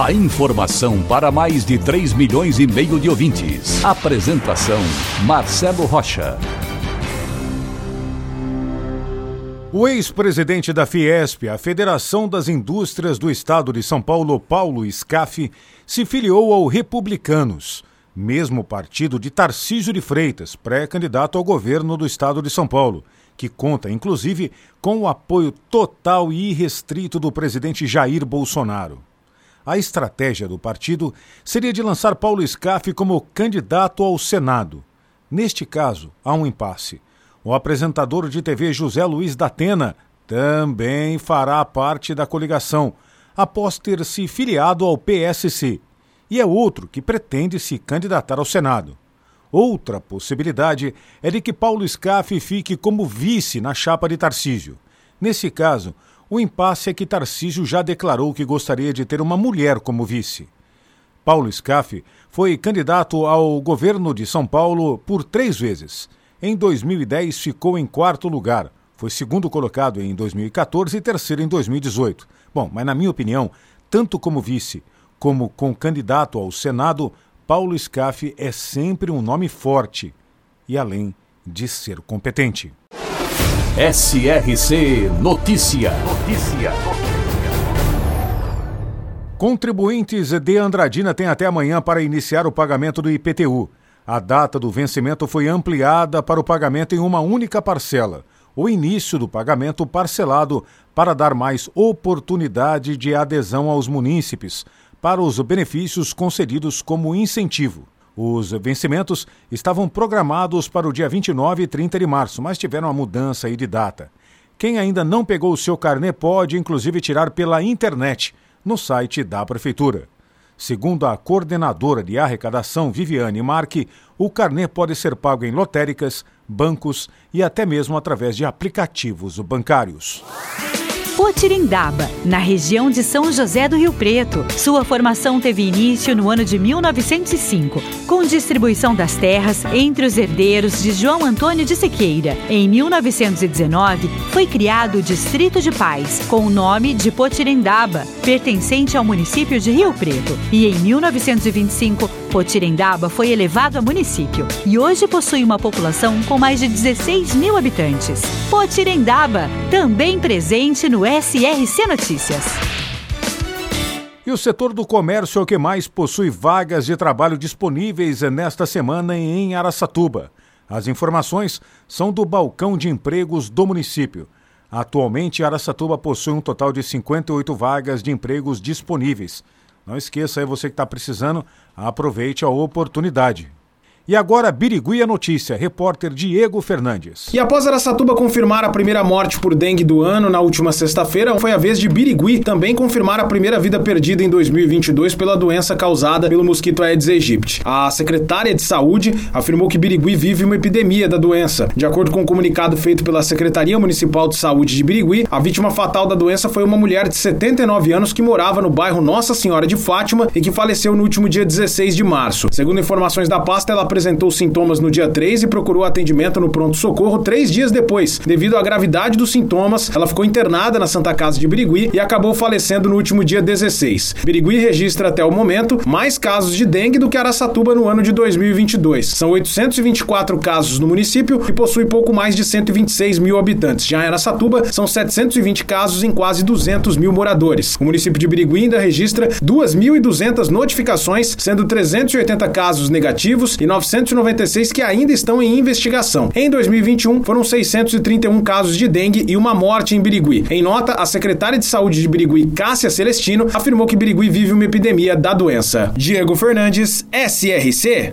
A informação para mais de 3 milhões e meio de ouvintes. Apresentação Marcelo Rocha. O ex-presidente da Fiesp, a Federação das Indústrias do Estado de São Paulo, Paulo Scaff, se filiou ao Republicanos mesmo partido de Tarcísio de Freitas, pré-candidato ao governo do estado de São Paulo, que conta, inclusive, com o apoio total e irrestrito do presidente Jair Bolsonaro. A estratégia do partido seria de lançar Paulo Scaff como candidato ao Senado. Neste caso, há um impasse. O apresentador de TV José Luiz da Atena também fará parte da coligação, após ter se filiado ao PSC e é outro que pretende se candidatar ao Senado. Outra possibilidade é de que Paulo Scaff fique como vice na chapa de Tarcísio. Nesse caso, o impasse é que Tarcísio já declarou que gostaria de ter uma mulher como vice. Paulo Scaff foi candidato ao governo de São Paulo por três vezes. Em 2010 ficou em quarto lugar, foi segundo colocado em 2014 e terceiro em 2018. Bom, mas na minha opinião, tanto como vice como com candidato ao Senado, Paulo Scaff é sempre um nome forte e além de ser competente. SRC Notícia. Notícia. Contribuintes de Andradina têm até amanhã para iniciar o pagamento do IPTU. A data do vencimento foi ampliada para o pagamento em uma única parcela. O início do pagamento parcelado para dar mais oportunidade de adesão aos munícipes, para os benefícios concedidos como incentivo. Os vencimentos estavam programados para o dia 29 e 30 de março, mas tiveram uma mudança aí de data. Quem ainda não pegou o seu carnê pode, inclusive, tirar pela internet, no site da Prefeitura. Segundo a coordenadora de arrecadação, Viviane Marque, o carnê pode ser pago em lotéricas, bancos e até mesmo através de aplicativos bancários. Potirindaba, na região de São José do Rio Preto. Sua formação teve início no ano de 1905, com distribuição das terras entre os herdeiros de João Antônio de Sequeira. Em 1919, foi criado o Distrito de Paz, com o nome de Potirindaba, pertencente ao município de Rio Preto. E em 1925, Potirendaba foi elevado a município e hoje possui uma população com mais de 16 mil habitantes. Potirendaba, também presente no SRC Notícias. E o setor do comércio é o que mais possui vagas de trabalho disponíveis nesta semana em Araçatuba. As informações são do balcão de empregos do município. Atualmente, Araçatuba possui um total de 58 vagas de empregos disponíveis. Não esqueça aí, você que está precisando, aproveite a oportunidade. E agora, Birigui a notícia, repórter Diego Fernandes. E após Aracatuba confirmar a primeira morte por dengue do ano na última sexta-feira, foi a vez de Birigui também confirmar a primeira vida perdida em 2022 pela doença causada pelo mosquito Aedes aegypti. A secretária de saúde afirmou que Birigui vive uma epidemia da doença. De acordo com um comunicado feito pela Secretaria Municipal de Saúde de Birigui, a vítima fatal da doença foi uma mulher de 79 anos que morava no bairro Nossa Senhora de Fátima e que faleceu no último dia 16 de março. Segundo informações da pasta, ela apresentou sintomas no dia 3 e procurou atendimento no pronto-socorro três dias depois. Devido à gravidade dos sintomas, ela ficou internada na Santa Casa de Birigui e acabou falecendo no último dia 16. Birigui registra até o momento mais casos de dengue do que Araçatuba no ano de 2022. São 824 casos no município e possui pouco mais de 126 mil habitantes. Já em Araçatuba, são 720 casos em quase 200 mil moradores. O município de Birigui ainda registra 2.200 notificações, sendo 380 casos negativos e 996 que ainda estão em investigação. Em 2021, foram 631 casos de dengue e uma morte em Birigui. Em nota, a secretária de saúde de Birigui, Cássia Celestino, afirmou que Birigui vive uma epidemia da doença. Diego Fernandes, SRC.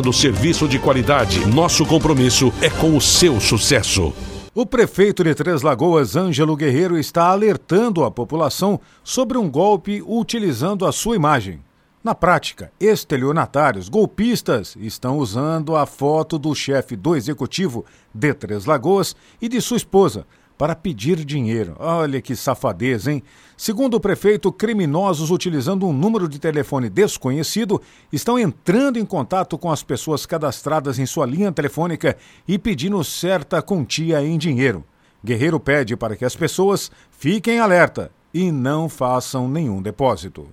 serviço de qualidade. Nosso compromisso é com o seu sucesso. O prefeito de Três Lagoas, Ângelo Guerreiro, está alertando a população sobre um golpe utilizando a sua imagem. Na prática, estelionatários golpistas estão usando a foto do chefe do executivo de Três Lagoas e de sua esposa para pedir dinheiro. Olha que safadeza, hein? Segundo o prefeito, criminosos utilizando um número de telefone desconhecido estão entrando em contato com as pessoas cadastradas em sua linha telefônica e pedindo certa quantia em dinheiro. Guerreiro pede para que as pessoas fiquem alerta e não façam nenhum depósito.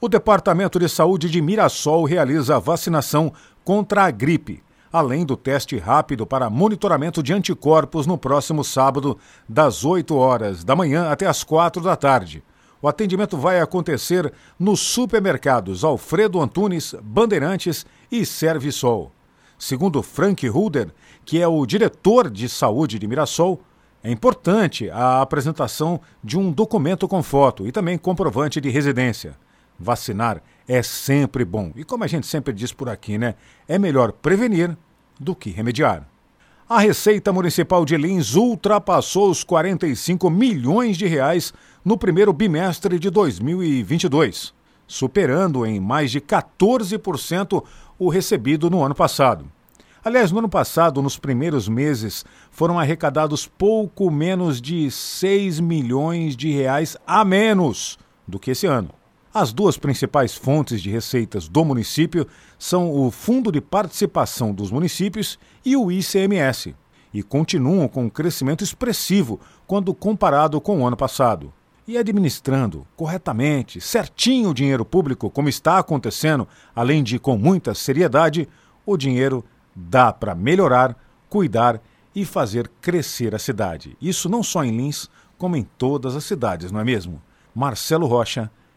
O Departamento de Saúde de Mirassol realiza a vacinação contra a gripe além do teste rápido para monitoramento de anticorpos no próximo sábado, das 8 horas da manhã até as 4 da tarde. O atendimento vai acontecer nos supermercados Alfredo Antunes, Bandeirantes e Servisol. Segundo Frank Ruder, que é o diretor de saúde de Mirassol, é importante a apresentação de um documento com foto e também comprovante de residência. Vacinar é sempre bom. E como a gente sempre diz por aqui, né? É melhor prevenir do que remediar. A Receita Municipal de Lins ultrapassou os 45 milhões de reais no primeiro bimestre de 2022, superando em mais de 14% o recebido no ano passado. Aliás, no ano passado, nos primeiros meses, foram arrecadados pouco menos de 6 milhões de reais a menos do que esse ano. As duas principais fontes de receitas do município são o Fundo de Participação dos Municípios e o ICMS, e continuam com um crescimento expressivo quando comparado com o ano passado. E administrando corretamente, certinho o dinheiro público, como está acontecendo, além de com muita seriedade, o dinheiro dá para melhorar, cuidar e fazer crescer a cidade. Isso não só em Lins, como em todas as cidades, não é mesmo? Marcelo Rocha